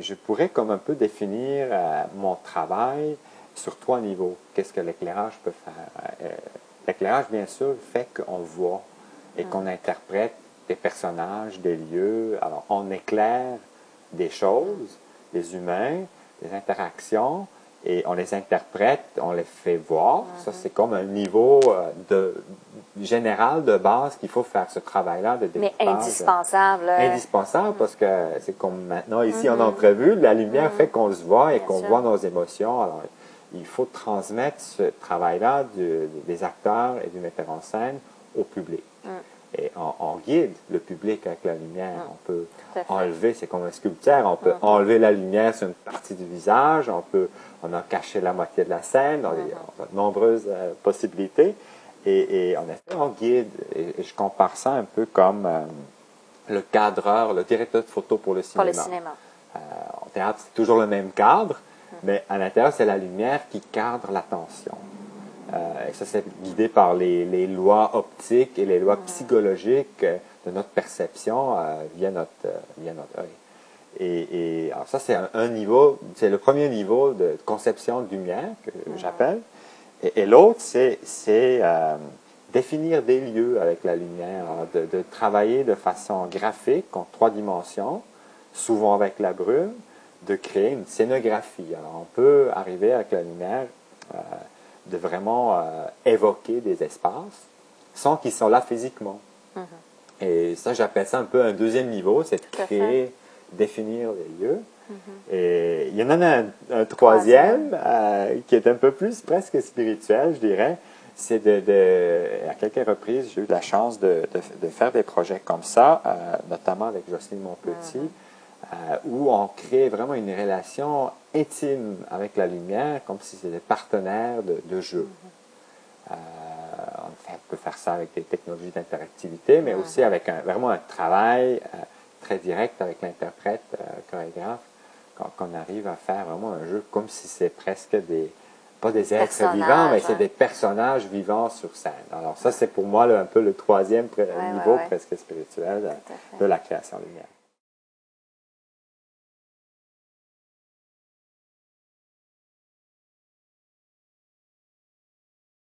je pourrais comme un peu définir euh, mon travail sur trois niveaux. Qu'est-ce que l'éclairage peut faire? Euh, l'éclairage, bien sûr, fait qu'on voit et Mm. qu'on interprète des personnages, des lieux. Alors, on éclaire des choses, des humains, des interactions, et on les interprète, on les fait voir. Mm-hmm. Ça, c'est comme un niveau euh, de, général de base qu'il faut faire ce travail-là de Mais découpage. indispensable. euh, Indispensable parce que c'est comme maintenant ici en Mhm. entrevue, la lumière fait qu'on se voit et qu'on voit nos émotions. Alors, il faut transmettre ce travail-là des acteurs et du metteur en scène au public. Et on, on guide le public avec la lumière. Mm. On peut enlever, c'est comme un sculpteur, on peut Mhm. enlever la lumière sur une partie du visage, on peut, on a caché la moitié de la scène, on, on a de nombreuses euh, possibilités. Et, et en effet, on guide. Et, et je compare ça un peu comme euh, le cadreur, le directeur de photo pour le Pour cinéma. le cinéma. Euh, en théâtre, c'est toujours le même cadre, Mhm. mais à l'intérieur, c'est la lumière qui cadre l'attention. Euh, et ça, c'est guidé par les, les lois optiques et les lois psychologiques de notre perception euh, via notre euh, via notre œil. Et, et alors ça, c'est un, un niveau, c'est le premier niveau de conception de lumière que j'appelle. Et, et l'autre, c'est c'est définir des lieux avec la lumière, alors de, de travailler de façon graphique en trois dimensions, souvent avec la brume, de créer une scénographie. Alors on peut arriver avec la lumière de vraiment euh, évoquer des espaces sans qu'ils soient là physiquement. Mhm. Et ça, j'appelle ça un peu un deuxième niveau, c'est de créer, définir les lieux. Mhm. Et il y en a un, un troisième euh, qui est un peu plus presque spirituel, je dirais. C'est de, de, à quelques reprises, j'ai eu la chance de, de, de faire des projets comme ça, euh, notamment avec Jocelyne Monpetit, euh, où on crée vraiment une relation intime avec la lumière, comme si c'était des partenaires de, de jeu. Euh, on, fait- on peut faire ça avec des technologies d'interactivité, mais aussi avec un, vraiment un travail euh, très direct avec l'interprète, chorégraphe, qu'on arrive à faire vraiment un jeu comme si c'est presque des, pas des êtres vivants, mais c'est des personnages vivants sur scène. Alors ça, c'est pour moi là, un peu le troisième pré- Ouais, ouais, niveau ouais. presque spirituel de- de la création lumière.